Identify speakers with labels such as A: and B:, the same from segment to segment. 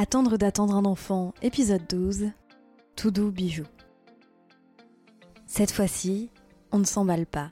A: Attendre d'attendre un enfant, épisode 12. Tout doux bijou. Cette fois-ci, on ne s'emballe pas.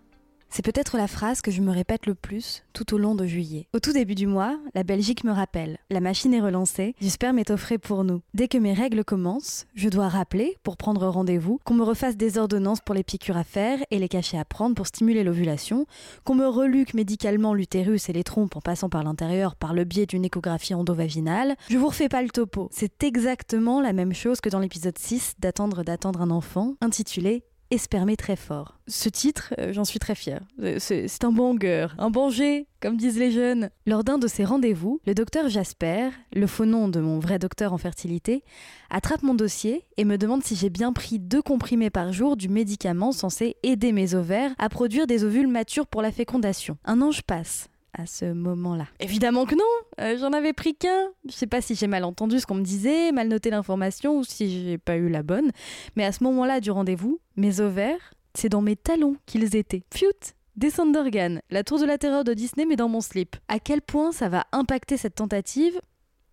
A: C'est peut-être la phrase que je me répète le plus tout au long de juillet. Au tout début du mois, la Belgique me rappelle. La machine est relancée, du sperme est offré pour nous. Dès que mes règles commencent, je dois rappeler, pour prendre rendez-vous, qu'on me refasse des ordonnances pour les piqûres à faire et les cachets à prendre pour stimuler l'ovulation, qu'on me reluque médicalement l'utérus et les trompes en passant par l'intérieur par le biais d'une échographie endovaginale. Je vous refais pas le topo. C'est exactement la même chose que dans l'épisode 6 d'Attendre d'attendre un enfant, intitulé Espermer très fort. Ce titre, euh, j'en suis très fière. C'est un banger, un banger, comme disent les jeunes. Lors d'un de ces rendez-vous, le docteur Jasper, le faux nom de mon vrai docteur en fertilité, attrape mon dossier et me demande si j'ai bien pris deux comprimés par jour du médicament censé aider mes ovaires à produire des ovules matures pour la fécondation. Un ange passe à ce moment-là. Évidemment que non, euh, j'en avais pris qu'un. Je sais pas si j'ai mal entendu ce qu'on me disait, mal noté l'information ou si j'ai pas eu la bonne, mais à ce moment-là du rendez-vous, mes ovaires, c'est dans mes talons qu'ils étaient. Pfiou Descente d'organes, la tour de la terreur de Disney mais dans mon slip. À quel point ça va impacter cette tentative?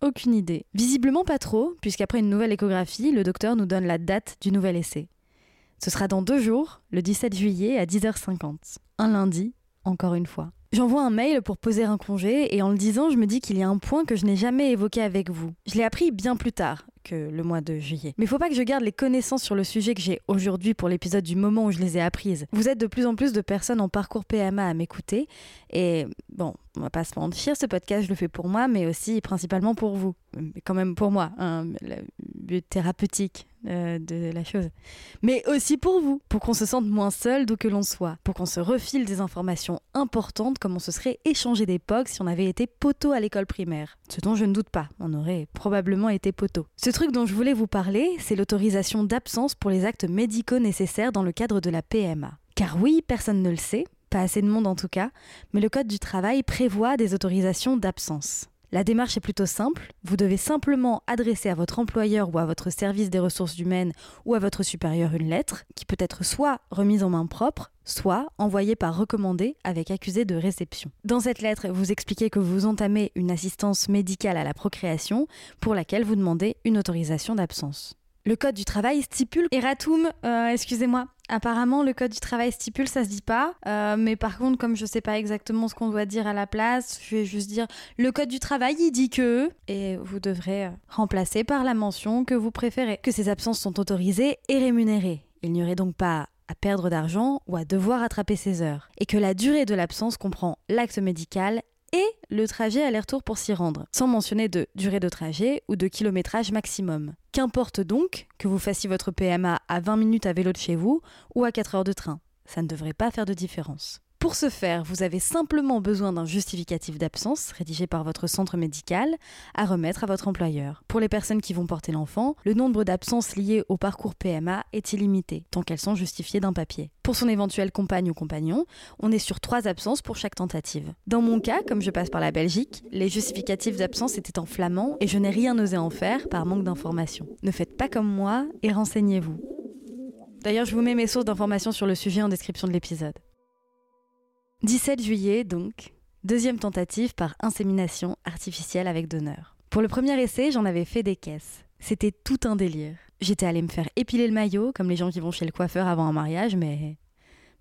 A: Aucune idée. Visiblement pas trop, puisqu'après une nouvelle échographie, le docteur nous donne la date du nouvel essai. Ce sera dans deux jours, le 17 juillet à 10h50. Un lundi, encore une fois. J'envoie un mail pour poser un congé et en le disant, je me dis qu'il y a un point que je n'ai jamais évoqué avec vous. Je l'ai appris bien plus tard que le mois de juillet. Mais faut pas que je garde les connaissances sur le sujet que j'ai aujourd'hui pour l'épisode du moment où je les ai apprises. Vous êtes de plus en plus de personnes en parcours PMA à m'écouter et bon, on va pas se mentir, ce podcast je le fais pour moi mais aussi principalement pour vous. Mais quand même pour moi, hein, le but thérapeutique euh, de la chose. Mais aussi pour vous, pour qu'on se sente moins seul d'où que l'on soit, pour qu'on se refile des informations importantes comme on se serait échangé d'époque si on avait été poteau à l'école primaire. Ce dont je ne doute pas, on aurait probablement été poteau. Ce truc dont je voulais vous parler, c'est l'autorisation d'absence pour les actes médicaux nécessaires dans le cadre de la PMA. Car oui, personne ne le sait, pas assez de monde en tout cas, mais le Code du travail prévoit des autorisations d'absence. La démarche est plutôt simple. Vous devez simplement adresser à votre employeur ou à votre service des ressources humaines ou à votre supérieur une lettre qui peut être soit remise en main propre, soit envoyée par recommandé avec accusé de réception. Dans cette lettre, vous expliquez que vous entamez une assistance médicale à la procréation pour laquelle vous demandez une autorisation d'absence. Le code du travail stipule erratum, euh, excusez-moi. Apparemment, le code du travail stipule, ça se dit pas. Euh, mais par contre, comme je sais pas exactement ce qu'on doit dire à la place, je vais juste dire le code du travail, il dit que. Et vous devrez euh, remplacer par la mention que vous préférez. Que ces absences sont autorisées et rémunérées. Il n'y aurait donc pas à perdre d'argent ou à devoir rattraper ses heures. Et que la durée de l'absence comprend l'acte médical et le trajet aller-retour pour s'y rendre, sans mentionner de durée de trajet ou de kilométrage maximum. Qu'importe donc que vous fassiez votre PMA à 20 minutes à vélo de chez vous ou à 4 heures de train, ça ne devrait pas faire de différence. Pour ce faire, vous avez simplement besoin d'un justificatif d'absence rédigé par votre centre médical à remettre à votre employeur. Pour les personnes qui vont porter l'enfant, le nombre d'absences liées au parcours PMA est illimité, tant qu'elles sont justifiées d'un papier. Pour son éventuelle compagne ou compagnon, on est sur trois absences pour chaque tentative. Dans mon cas, comme je passe par la Belgique, les justificatifs d'absence étaient en flamand et je n'ai rien osé en faire par manque d'informations. Ne faites pas comme moi et renseignez-vous. D'ailleurs, je vous mets mes sources d'informations sur le sujet en description de l'épisode. 17 juillet, donc, deuxième tentative par insémination artificielle avec donneur. Pour le premier essai, j'en avais fait des caisses. C'était tout un délire. J'étais allée me faire épiler le maillot, comme les gens qui vont chez le coiffeur avant un mariage, mais.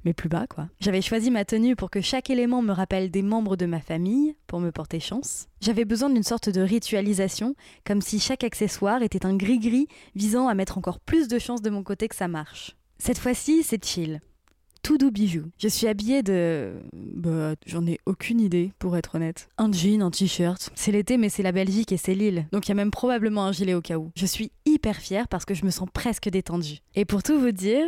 A: mais plus bas, quoi. J'avais choisi ma tenue pour que chaque élément me rappelle des membres de ma famille, pour me porter chance. J'avais besoin d'une sorte de ritualisation, comme si chaque accessoire était un gris-gris visant à mettre encore plus de chance de mon côté que ça marche. Cette fois-ci, c'est chill tout doux bijou. Je suis habillée de... Bah, j'en ai aucune idée, pour être honnête. Un jean, un t-shirt. C'est l'été, mais c'est la Belgique et c'est l'île. Donc il y a même probablement un gilet au cas où. Je suis hyper fière parce que je me sens presque détendue. Et pour tout vous dire,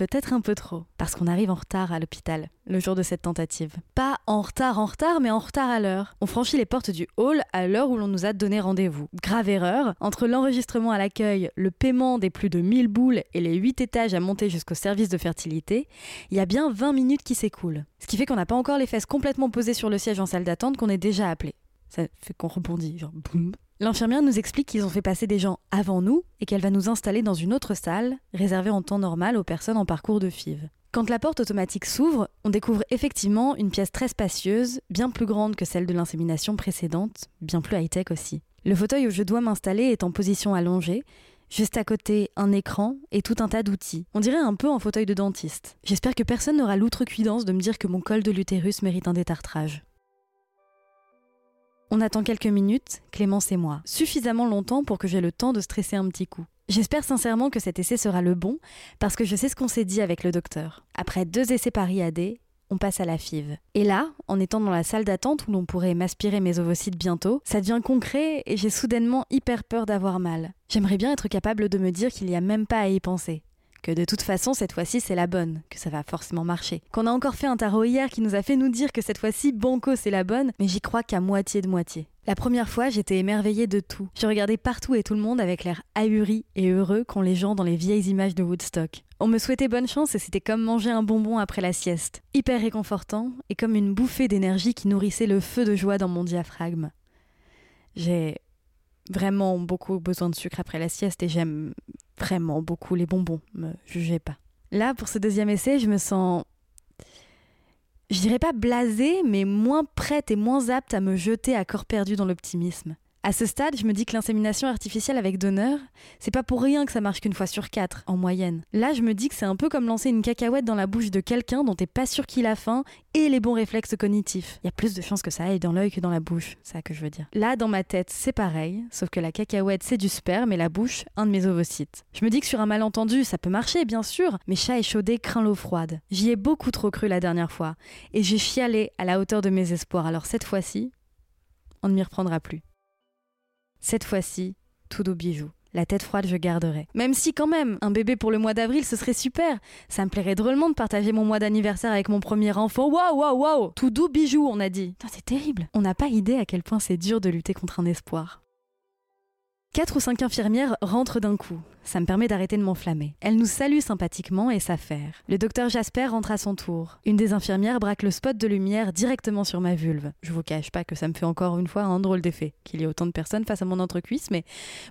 A: peut-être un peu trop, parce qu'on arrive en retard à l'hôpital le jour de cette tentative. Pas en retard en retard, mais en retard à l'heure. On franchit les portes du hall à l'heure où l'on nous a donné rendez-vous. Grave erreur, entre l'enregistrement à l'accueil, le paiement des plus de 1000 boules et les 8 étages à monter jusqu'au service de fertilité, il y a bien 20 minutes qui s'écoulent. Ce qui fait qu'on n'a pas encore les fesses complètement posées sur le siège en salle d'attente qu'on est déjà appelé. Ça fait qu'on rebondit. L'infirmière nous explique qu'ils ont fait passer des gens avant nous et qu'elle va nous installer dans une autre salle, réservée en temps normal aux personnes en parcours de FIV. Quand la porte automatique s'ouvre, on découvre effectivement une pièce très spacieuse, bien plus grande que celle de l'insémination précédente, bien plus high-tech aussi. Le fauteuil où je dois m'installer est en position allongée, Juste à côté, un écran et tout un tas d'outils. On dirait un peu un fauteuil de dentiste. J'espère que personne n'aura l'outrecuidance de me dire que mon col de l'utérus mérite un détartrage. On attend quelques minutes, Clémence et moi, suffisamment longtemps pour que j'ai le temps de stresser un petit coup. J'espère sincèrement que cet essai sera le bon, parce que je sais ce qu'on s'est dit avec le docteur. Après deux essais par IAD, on passe à la FIV. Et là, en étant dans la salle d'attente où l'on pourrait m'aspirer mes ovocytes bientôt, ça devient concret et j'ai soudainement hyper peur d'avoir mal. J'aimerais bien être capable de me dire qu'il n'y a même pas à y penser que de toute façon cette fois-ci c'est la bonne, que ça va forcément marcher. Qu'on a encore fait un tarot hier qui nous a fait nous dire que cette fois-ci Banco c'est la bonne, mais j'y crois qu'à moitié de moitié. La première fois, j'étais émerveillée de tout. Je regardais partout et tout le monde avec l'air ahuri et heureux qu'ont les gens dans les vieilles images de Woodstock. On me souhaitait bonne chance et c'était comme manger un bonbon après la sieste. Hyper réconfortant et comme une bouffée d'énergie qui nourrissait le feu de joie dans mon diaphragme. J'ai vraiment beaucoup besoin de sucre après la sieste et j'aime vraiment beaucoup les bonbons, me jugez pas. Là, pour ce deuxième essai, je me sens, je dirais pas blasée, mais moins prête et moins apte à me jeter à corps perdu dans l'optimisme. À ce stade, je me dis que l'insémination artificielle avec donneur, c'est pas pour rien que ça marche qu'une fois sur quatre, en moyenne. Là, je me dis que c'est un peu comme lancer une cacahuète dans la bouche de quelqu'un dont t'es pas sûr qu'il a faim et les bons réflexes cognitifs. Il y a plus de chances que ça aille dans l'œil que dans la bouche, ça que je veux dire. Là, dans ma tête, c'est pareil, sauf que la cacahuète, c'est du sperme et la bouche, un de mes ovocytes. Je me dis que sur un malentendu, ça peut marcher, bien sûr, mais chat échaudé craint l'eau froide. J'y ai beaucoup trop cru la dernière fois, et j'ai chialé à la hauteur de mes espoirs, alors cette fois-ci, on ne m'y reprendra plus. Cette fois-ci, tout doux bijou. La tête froide, je garderai. Même si, quand même, un bébé pour le mois d'avril, ce serait super. Ça me plairait drôlement de partager mon mois d'anniversaire avec mon premier enfant. Waouh, waouh, waouh Tout doux bijou, on a dit. C'est terrible. On n'a pas idée à quel point c'est dur de lutter contre un espoir. Quatre ou cinq infirmières rentrent d'un coup. Ça me permet d'arrêter de m'enflammer. Elles nous saluent sympathiquement et s'affairent. Le docteur Jasper rentre à son tour. Une des infirmières braque le spot de lumière directement sur ma vulve. Je vous cache pas que ça me fait encore une fois un drôle d'effet qu'il y ait autant de personnes face à mon entrecuisse, mais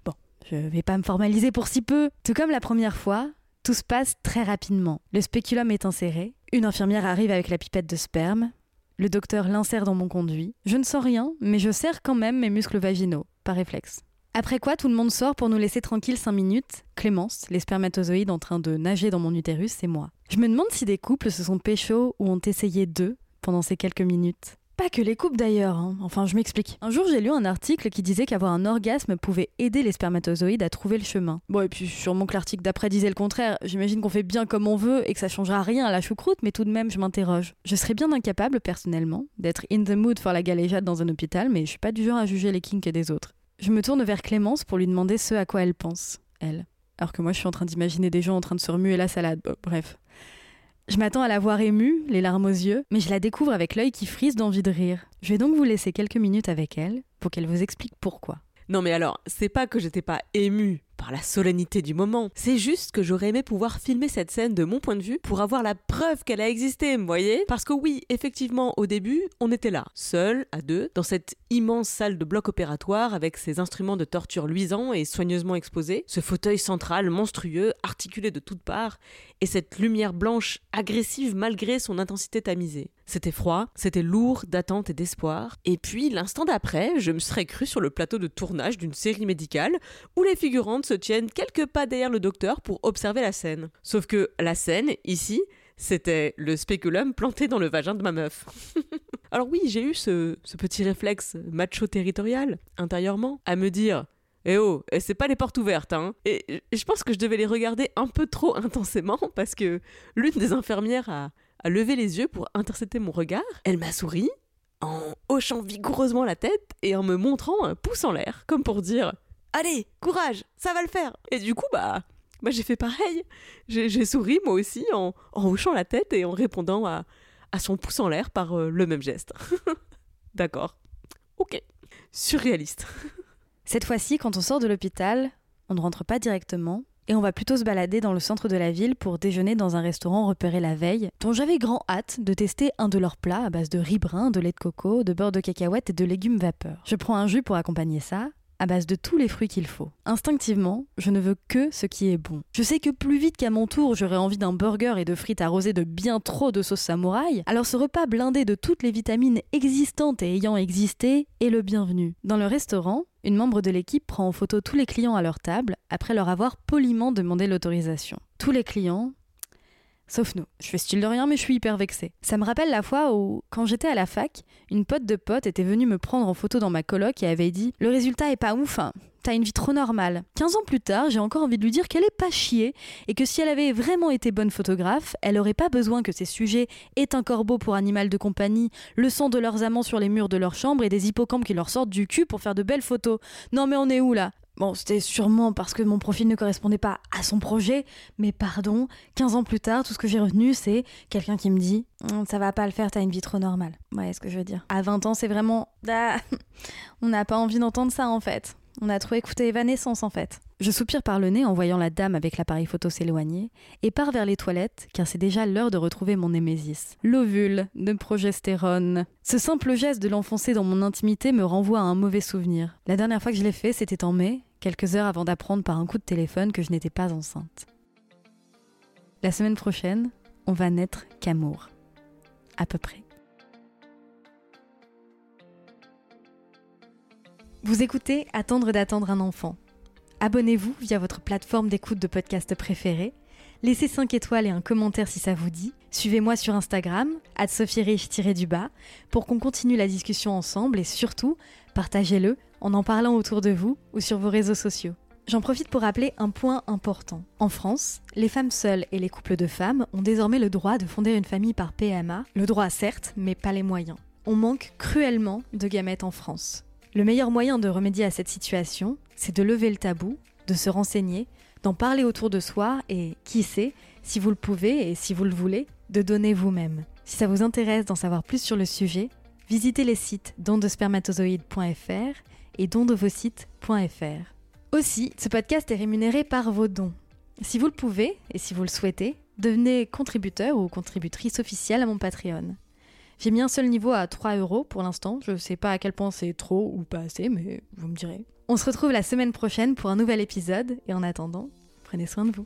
A: bon, je vais pas me formaliser pour si peu. Tout comme la première fois, tout se passe très rapidement. Le spéculum est inséré. Une infirmière arrive avec la pipette de sperme. Le docteur l'insère dans mon conduit. Je ne sens rien, mais je serre quand même mes muscles vaginaux, par réflexe. Après quoi, tout le monde sort pour nous laisser tranquilles 5 minutes. Clémence, les spermatozoïdes en train de nager dans mon utérus, c'est moi. Je me demande si des couples se sont pécho ou ont essayé d'eux pendant ces quelques minutes. Pas que les couples d'ailleurs, hein. enfin je m'explique. Un jour j'ai lu un article qui disait qu'avoir un orgasme pouvait aider les spermatozoïdes à trouver le chemin. Bon et puis sûrement que l'article d'après disait le contraire, j'imagine qu'on fait bien comme on veut et que ça changera rien à la choucroute, mais tout de même je m'interroge. Je serais bien incapable personnellement d'être in the mood for la galéjade dans un hôpital, mais je suis pas du genre à juger les kinks des autres. Je me tourne vers Clémence pour lui demander ce à quoi elle pense, elle. Alors que moi, je suis en train d'imaginer des gens en train de se remuer la salade. bref. Je m'attends à la voir émue, les larmes aux yeux, mais je la découvre avec l'œil qui frise d'envie de rire. Je vais donc vous laisser quelques minutes avec elle pour qu'elle vous explique pourquoi.
B: Non mais alors, c'est pas que j'étais pas émue par la solennité du moment. C'est juste que j'aurais aimé pouvoir filmer cette scène de mon point de vue pour avoir la preuve qu'elle a existé, vous voyez? Parce que oui, effectivement, au début, on était là, seuls, à deux, dans cette immense salle de bloc opératoire avec ses instruments de torture luisants et soigneusement exposés, ce fauteuil central monstrueux, articulé de toutes parts, et cette lumière blanche agressive malgré son intensité tamisée. C'était froid, c'était lourd d'attente et d'espoir. Et puis, l'instant d'après, je me serais cru sur le plateau de tournage d'une série médicale où les figurantes se tiennent quelques pas derrière le docteur pour observer la scène. Sauf que la scène, ici, c'était le spéculum planté dans le vagin de ma meuf. Alors oui, j'ai eu ce, petit réflexe macho territorial, intérieurement, à me dire eh oh, c'est pas les portes ouvertes, hein. Et je pense que je devais les regarder un peu trop intensément parce que l'une des infirmières a, a levé les yeux pour intercepter mon regard. Elle m'a souri en hochant vigoureusement la tête et en me montrant un pouce en l'air, comme pour dire Allez, courage, ça va le faire. Et du coup, bah, Bah j'ai fait pareil. J'ai souri moi aussi en, hochant la tête et en répondant à, à son pouce en l'air par euh, le même geste. D'accord. Ok. Surréaliste.
A: Cette fois-ci, quand on sort de l'hôpital, on ne rentre pas directement, et on va plutôt se balader dans le centre de la ville pour déjeuner dans un restaurant repéré la veille, dont j'avais grand hâte de tester un de leurs plats à base de riz brun, de lait de coco, de beurre de cacahuète et de légumes vapeur. Je prends un jus pour accompagner ça, à base de tous les fruits qu'il faut. Instinctivement, je ne veux que ce qui est bon. Je sais que plus vite qu'à mon tour, j'aurais envie d'un burger et de frites arrosées de bien trop de sauce samouraï, alors ce repas blindé de toutes les vitamines existantes et ayant existé est le bienvenu. Dans le restaurant, une membre de l'équipe prend en photo tous les clients à leur table après leur avoir poliment demandé l'autorisation. Tous les clients, Sauf nous. Je fais style de rien, mais je suis hyper vexée. Ça me rappelle la fois où, quand j'étais à la fac, une pote de pote était venue me prendre en photo dans ma coloc et avait dit Le résultat est pas ouf, hein. T'as une vie trop normale. 15 ans plus tard, j'ai encore envie de lui dire qu'elle est pas chiée et que si elle avait vraiment été bonne photographe, elle aurait pas besoin que ses sujets aient un corbeau pour animal de compagnie, le sang de leurs amants sur les murs de leur chambre et des hippocampes qui leur sortent du cul pour faire de belles photos. Non mais on est où là? Bon, c'était sûrement parce que mon profil ne correspondait pas à son projet, mais pardon, 15 ans plus tard, tout ce que j'ai retenu, c'est quelqu'un qui me dit hum, Ça va pas le faire, t'as une vie trop normale. Ouais, ce que je veux dire. À 20 ans, c'est vraiment. Ah, on n'a pas envie d'entendre ça en fait. On a trop écouté Evanescence en fait. Je soupire par le nez en voyant la dame avec l'appareil photo s'éloigner et pars vers les toilettes car c'est déjà l'heure de retrouver mon némésis. L'ovule de progestérone. Ce simple geste de l'enfoncer dans mon intimité me renvoie à un mauvais souvenir. La dernière fois que je l'ai fait, c'était en mai, quelques heures avant d'apprendre par un coup de téléphone que je n'étais pas enceinte. La semaine prochaine, on va naître qu'amour. À peu près. Vous écoutez Attendre d'attendre un enfant. Abonnez-vous via votre plateforme d'écoute de podcast préférée. Laissez 5 étoiles et un commentaire si ça vous dit. Suivez-moi sur Instagram, du bas pour qu'on continue la discussion ensemble et surtout, partagez-le en en parlant autour de vous ou sur vos réseaux sociaux. J'en profite pour rappeler un point important. En France, les femmes seules et les couples de femmes ont désormais le droit de fonder une famille par PMA. Le droit certes, mais pas les moyens. On manque cruellement de gamètes en France. Le meilleur moyen de remédier à cette situation, c'est de lever le tabou, de se renseigner, d'en parler autour de soi et, qui sait, si vous le pouvez et si vous le voulez, de donner vous-même. Si ça vous intéresse d'en savoir plus sur le sujet, visitez les sites dondespermatozoïdes.fr et dondevosites.fr. Aussi, ce podcast est rémunéré par vos dons. Si vous le pouvez, et si vous le souhaitez, devenez contributeur ou contributrice officielle à mon Patreon. J'ai mis un seul niveau à 3 euros pour l'instant. Je ne sais pas à quel point c'est trop ou pas assez, mais vous me direz. On se retrouve la semaine prochaine pour un nouvel épisode, et en attendant, prenez soin de vous.